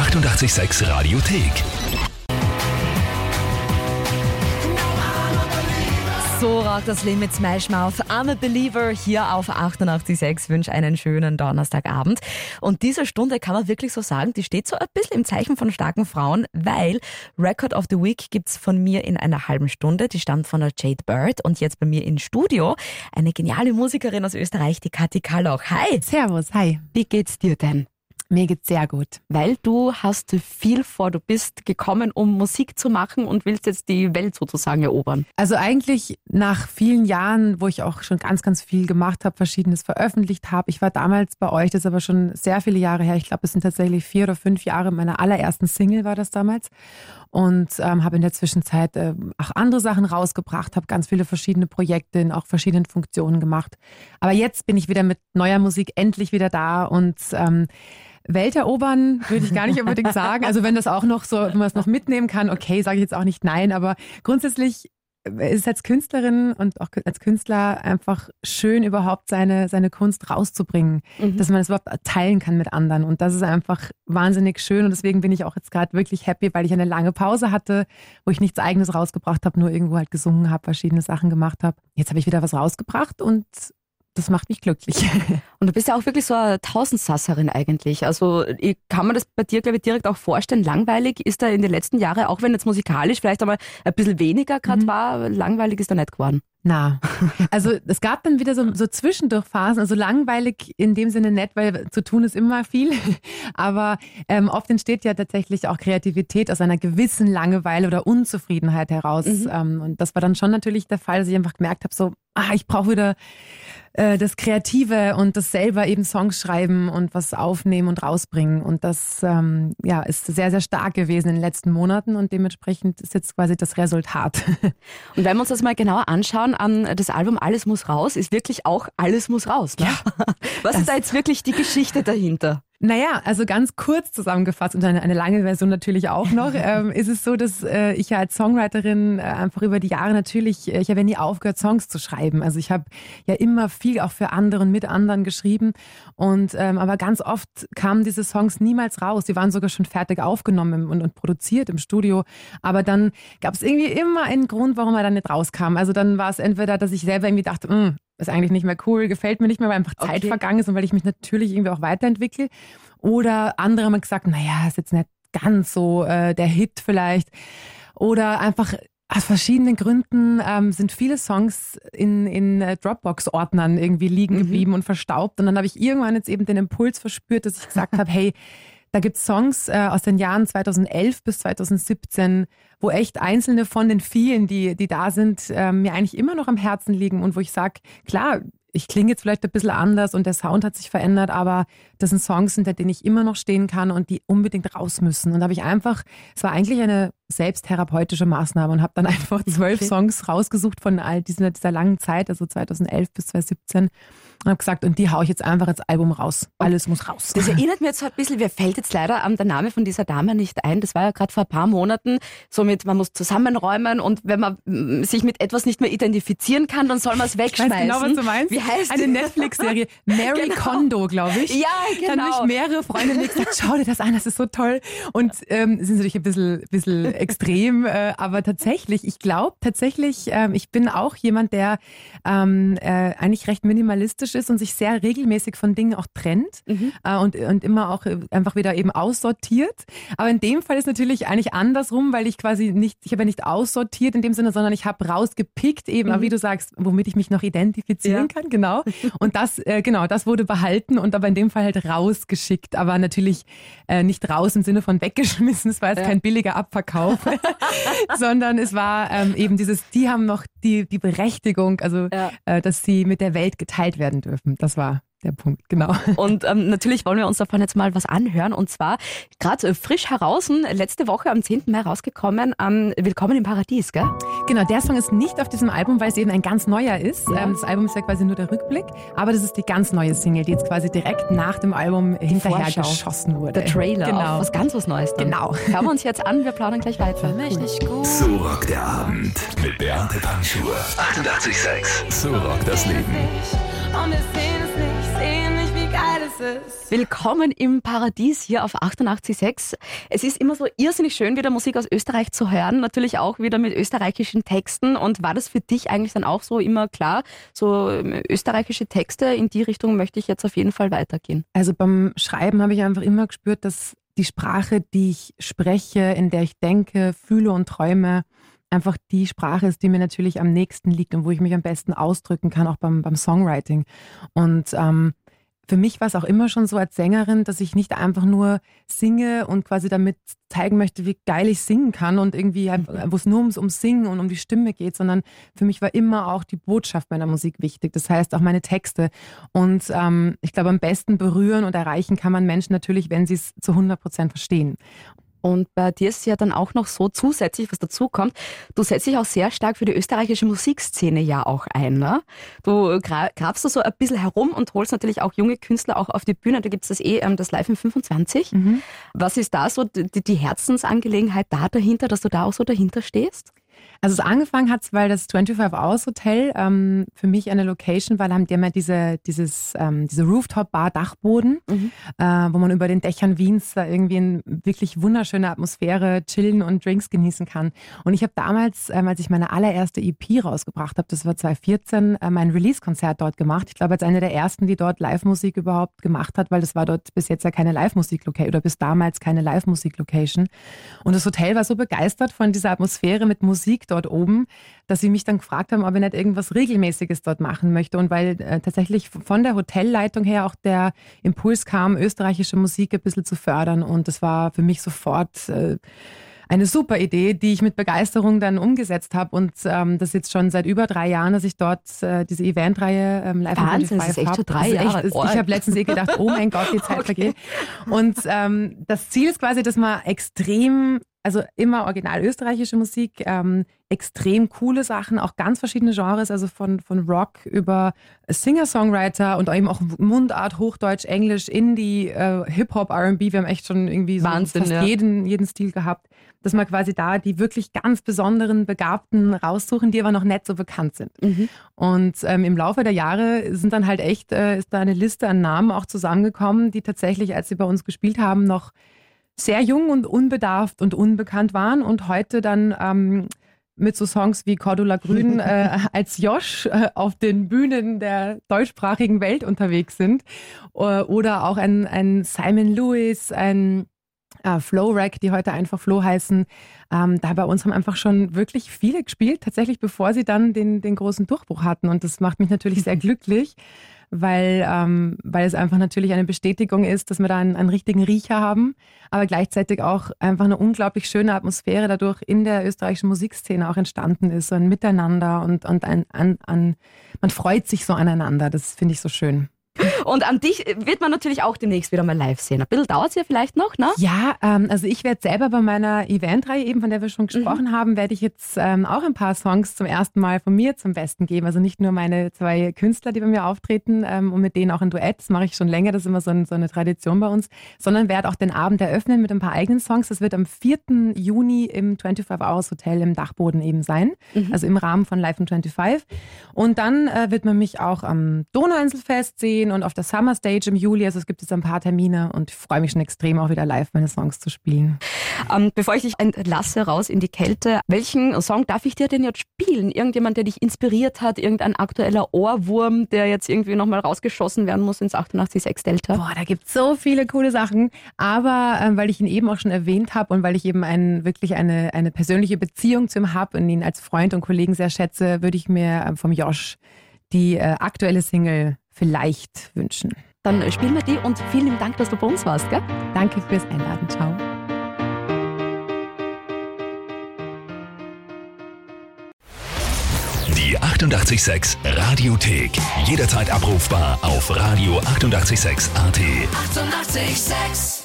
886 Radiothek. So rockt das Leben mit Smash Mouth. I'm a Believer hier auf 88.6. Wünsche einen schönen Donnerstagabend. Und diese Stunde kann man wirklich so sagen, die steht so ein bisschen im Zeichen von starken Frauen, weil Record of the Week gibt's von mir in einer halben Stunde. Die stammt von der Jade Bird und jetzt bei mir im Studio eine geniale Musikerin aus Österreich, die Kathi Kalloch. Hi! Servus, hi. Wie geht's dir denn? Mir geht's sehr gut. Weil du hast viel vor, du bist gekommen, um Musik zu machen und willst jetzt die Welt sozusagen erobern. Also eigentlich nach vielen Jahren, wo ich auch schon ganz, ganz viel gemacht habe, verschiedenes veröffentlicht habe. Ich war damals bei euch, das ist aber schon sehr viele Jahre her. Ich glaube, es sind tatsächlich vier oder fünf Jahre. Meiner allerersten Single war das damals. Und ähm, habe in der Zwischenzeit äh, auch andere Sachen rausgebracht, habe ganz viele verschiedene Projekte in auch verschiedenen Funktionen gemacht. Aber jetzt bin ich wieder mit neuer Musik endlich wieder da und ähm, Welt erobern würde ich gar nicht unbedingt sagen. Also wenn das auch noch so, wenn man es noch mitnehmen kann, okay, sage ich jetzt auch nicht nein, aber grundsätzlich ist es als Künstlerin und auch als Künstler einfach schön, überhaupt seine, seine Kunst rauszubringen, mhm. dass man es überhaupt teilen kann mit anderen. Und das ist einfach wahnsinnig schön. Und deswegen bin ich auch jetzt gerade wirklich happy, weil ich eine lange Pause hatte, wo ich nichts Eigenes rausgebracht habe, nur irgendwo halt gesungen habe, verschiedene Sachen gemacht habe. Jetzt habe ich wieder was rausgebracht und das macht mich glücklich. Und du bist ja auch wirklich so eine Tausendsasserin eigentlich. Also ich kann man das bei dir, glaube ich, direkt auch vorstellen. Langweilig ist da in den letzten Jahren, auch wenn jetzt musikalisch vielleicht einmal ein bisschen weniger gerade mhm. war, langweilig ist da nicht geworden. Na, also es gab dann wieder so, so Zwischendurchphasen, also langweilig in dem Sinne nett, weil zu tun ist immer viel, aber ähm, oft entsteht ja tatsächlich auch Kreativität aus einer gewissen Langeweile oder Unzufriedenheit heraus. Mhm. Ähm, und das war dann schon natürlich der Fall, dass ich einfach gemerkt habe, so, ah, ich brauche wieder äh, das Kreative und das selber eben Songs schreiben und was aufnehmen und rausbringen. Und das ähm, ja, ist sehr, sehr stark gewesen in den letzten Monaten und dementsprechend ist jetzt quasi das Resultat. Und wenn wir uns das mal genauer anschauen, an das Album Alles muss raus, ist wirklich auch Alles muss raus. Ne? Ja. Was ist da jetzt wirklich die Geschichte dahinter? Naja, also ganz kurz zusammengefasst und eine, eine lange Version natürlich auch noch, ähm, ist es so, dass äh, ich ja als Songwriterin äh, einfach über die Jahre natürlich, äh, ich habe ja nie aufgehört, Songs zu schreiben. Also ich habe ja immer viel auch für andere und mit anderen geschrieben. Und ähm, aber ganz oft kamen diese Songs niemals raus. Die waren sogar schon fertig aufgenommen und, und produziert im Studio. Aber dann gab es irgendwie immer einen Grund, warum er dann nicht rauskam. Also dann war es entweder, dass ich selber irgendwie dachte, hm, ist eigentlich nicht mehr cool, gefällt mir nicht mehr, weil einfach Zeit okay. vergangen ist und weil ich mich natürlich irgendwie auch weiterentwickle. Oder andere haben gesagt, naja, ist jetzt nicht ganz so äh, der Hit vielleicht. Oder einfach aus verschiedenen Gründen ähm, sind viele Songs in, in äh, Dropbox-Ordnern irgendwie liegen mhm. geblieben und verstaubt. Und dann habe ich irgendwann jetzt eben den Impuls verspürt, dass ich gesagt habe, hey, da gibt's Songs äh, aus den Jahren 2011 bis 2017, wo echt einzelne von den vielen, die, die da sind, äh, mir eigentlich immer noch am Herzen liegen und wo ich sage, klar, ich klinge jetzt vielleicht ein bisschen anders und der Sound hat sich verändert, aber das sind Songs, hinter denen ich immer noch stehen kann und die unbedingt raus müssen. Und da habe ich einfach, es war eigentlich eine selbsttherapeutische Maßnahme und habe dann einfach zwölf okay. Songs rausgesucht von all dieser, dieser langen Zeit, also 2011 bis 2017 und habe gesagt, und die haue ich jetzt einfach ins Album raus. Alles muss raus. Das erinnert mir jetzt so ein bisschen, mir fällt jetzt leider um, der Name von dieser Dame nicht ein. Das war ja gerade vor ein paar Monaten. Somit, man muss zusammenräumen und wenn man mm, sich mit etwas nicht mehr identifizieren kann, dann soll man es wegschmeißen. Ich weiß genau, was du meinst. Wie heißt Eine Netflix-Serie. Mary genau. Kondo, glaube ich. Ja, genau. Dann habe ich mehrere Freunde gesagt, schau dir das an, das ist so toll. Und ähm, sind natürlich ein bisschen, bisschen extrem, äh, aber tatsächlich, ich glaube tatsächlich, ähm, ich bin auch jemand, der ähm, äh, eigentlich recht minimalistisch ist und sich sehr regelmäßig von Dingen auch trennt mhm. äh, und, und immer auch einfach wieder eben aussortiert. Aber in dem Fall ist natürlich eigentlich andersrum, weil ich quasi nicht, ich habe ja nicht aussortiert in dem Sinne, sondern ich habe rausgepickt eben, mhm. wie du sagst, womit ich mich noch identifizieren ja. kann, genau. Und das, äh, genau, das wurde behalten und aber in dem Fall halt rausgeschickt, aber natürlich äh, nicht raus im Sinne von weggeschmissen. Es war jetzt ja. kein billiger Abverkauf, sondern es war ähm, eben dieses, die haben noch die, die Berechtigung, also ja. äh, dass sie mit der Welt geteilt werden dürfen. Das war der Punkt, genau. Und ähm, natürlich wollen wir uns davon jetzt mal was anhören. Und zwar gerade äh, frisch heraus, letzte Woche am 10. Mai rausgekommen, ähm, Willkommen im Paradies, gell? Genau, der Song ist nicht auf diesem Album, weil es eben ein ganz neuer ist. Ja. Ähm, das Album ist ja quasi nur der Rückblick, aber das ist die ganz neue Single, die jetzt quasi direkt nach dem Album hinterher geschossen wurde. Der Trailer, genau. was ganz was Neues. Dann. Genau. Hören wir uns jetzt an, wir plaudern gleich weiter. Für mich nicht gut. So rockt der Abend mit Beate Panschur. 88,6. So rockt das Leben. Willkommen im Paradies hier auf 88.6. Es ist immer so irrsinnig schön, wieder Musik aus Österreich zu hören. Natürlich auch wieder mit österreichischen Texten. Und war das für dich eigentlich dann auch so immer klar, so ähm, österreichische Texte, in die Richtung möchte ich jetzt auf jeden Fall weitergehen? Also beim Schreiben habe ich einfach immer gespürt, dass die Sprache, die ich spreche, in der ich denke, fühle und träume, einfach die Sprache ist, die mir natürlich am nächsten liegt und wo ich mich am besten ausdrücken kann, auch beim, beim Songwriting. Und ähm, für mich war es auch immer schon so als Sängerin, dass ich nicht einfach nur singe und quasi damit zeigen möchte, wie geil ich singen kann und irgendwie, halt, wo es nur ums, ums Singen und um die Stimme geht, sondern für mich war immer auch die Botschaft meiner Musik wichtig. Das heißt auch meine Texte. Und ähm, ich glaube, am besten berühren und erreichen kann man Menschen natürlich, wenn sie es zu 100 Prozent verstehen. Und bei dir ist ja dann auch noch so zusätzlich, was dazu kommt, du setzt dich auch sehr stark für die österreichische Musikszene ja auch ein. Ne? Du grabst du so ein bisschen herum und holst natürlich auch junge Künstler auch auf die Bühne. Da gibt es das eh, ähm, das Live in 25. Mhm. Was ist da so die, die Herzensangelegenheit da dahinter, dass du da auch so dahinter stehst? Also es angefangen hat, weil das 25 Hours Hotel ähm, für mich eine Location war, da haben die immer diese, dieses, ähm, diese Rooftop-Bar Dachboden, mhm. äh, wo man über den Dächern Wiens da irgendwie in wirklich wunderschöne Atmosphäre chillen und Drinks genießen kann. Und ich habe damals, ähm, als ich meine allererste EP rausgebracht habe, das war 2014, äh, mein Release-Konzert dort gemacht. Ich glaube, als eine der ersten, die dort Live-Musik überhaupt gemacht hat, weil das war dort bis jetzt ja keine Live-Musik-Location oder bis damals keine Live-Musik-Location. Und das Hotel war so begeistert von dieser Atmosphäre mit Musik dort oben, dass sie mich dann gefragt haben, ob ich nicht irgendwas Regelmäßiges dort machen möchte. Und weil äh, tatsächlich von der Hotelleitung her auch der Impuls kam, österreichische Musik ein bisschen zu fördern. Und das war für mich sofort äh, eine super Idee, die ich mit Begeisterung dann umgesetzt habe und ähm, das jetzt schon seit über drei Jahren, dass ich dort äh, diese Eventreihe ähm, Live Wahnsinn, das ist echt schon drei Jahre. Echt, ich habe letztens eh gedacht, oh mein Gott, die Zeit okay. vergeht. Und ähm, das Ziel ist quasi, dass man extrem also immer original österreichische Musik, ähm, extrem coole Sachen, auch ganz verschiedene Genres, also von, von Rock über Singer-Songwriter und eben auch Mundart, Hochdeutsch, Englisch, Indie, äh, Hip-Hop, R&B. Wir haben echt schon irgendwie so Wahnsinn, fast ja. jeden, jeden Stil gehabt, dass man quasi da die wirklich ganz besonderen Begabten raussuchen, die aber noch nicht so bekannt sind. Mhm. Und ähm, im Laufe der Jahre sind dann halt echt, äh, ist da eine Liste an Namen auch zusammengekommen, die tatsächlich, als sie bei uns gespielt haben, noch sehr jung und unbedarft und unbekannt waren und heute dann ähm, mit so Songs wie Cordula Grün äh, als Josh äh, auf den Bühnen der deutschsprachigen Welt unterwegs sind. Äh, oder auch ein, ein Simon Lewis, ein äh, Flow Rack, die heute einfach Flow heißen. Ähm, da bei uns haben einfach schon wirklich viele gespielt, tatsächlich bevor sie dann den, den großen Durchbruch hatten. Und das macht mich natürlich sehr glücklich weil, ähm, weil es einfach natürlich eine Bestätigung ist, dass wir da einen, einen richtigen Riecher haben, aber gleichzeitig auch einfach eine unglaublich schöne Atmosphäre dadurch in der österreichischen Musikszene auch entstanden ist, so ein Miteinander und, und ein, an, an, man freut sich so aneinander. Das finde ich so schön. Und an dich wird man natürlich auch demnächst wieder mal live sehen. Ein bisschen dauert es ja vielleicht noch, ne? Ja, ähm, also ich werde selber bei meiner Eventreihe, eben von der wir schon gesprochen mhm. haben, werde ich jetzt ähm, auch ein paar Songs zum ersten Mal von mir zum Besten geben. Also nicht nur meine zwei Künstler, die bei mir auftreten ähm, und mit denen auch ein Duett, das mache ich schon länger, das ist immer so, ein, so eine Tradition bei uns, sondern werde auch den Abend eröffnen mit ein paar eigenen Songs. Das wird am 4. Juni im 25 Hours Hotel im Dachboden eben sein, mhm. also im Rahmen von Live in 25. Und dann äh, wird man mich auch am Donauinselfest sehen und auf der Summer Stage im Juli. Also es gibt jetzt ein paar Termine und ich freue mich schon extrem auch wieder live meine Songs zu spielen. Ähm, bevor ich dich entlasse raus in die Kälte, welchen Song darf ich dir denn jetzt spielen? Irgendjemand, der dich inspiriert hat, irgendein aktueller Ohrwurm, der jetzt irgendwie nochmal rausgeschossen werden muss ins 88.6 Delta? Boah, da gibt es so viele coole Sachen. Aber ähm, weil ich ihn eben auch schon erwähnt habe und weil ich eben ein, wirklich eine, eine persönliche Beziehung zu ihm habe und ihn als Freund und Kollegen sehr schätze, würde ich mir ähm, vom Josh die äh, aktuelle Single vielleicht wünschen. Dann spielen wir die und vielen Dank, dass du bei uns warst. Gell? Danke fürs Einladen. Ciao. Die 886 Radiothek. Jederzeit abrufbar auf radio886.at. 886!